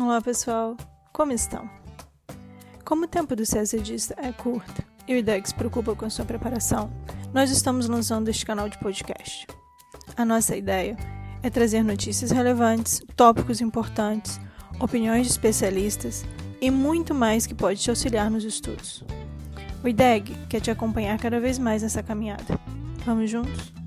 Olá pessoal, como estão? Como o tempo do CSDista é curto e o IDEX preocupa com sua preparação, nós estamos lançando este canal de podcast. A nossa ideia é trazer notícias relevantes, tópicos importantes, opiniões de especialistas e muito mais que pode te auxiliar nos estudos. O IDEG quer te acompanhar cada vez mais nessa caminhada. Vamos juntos?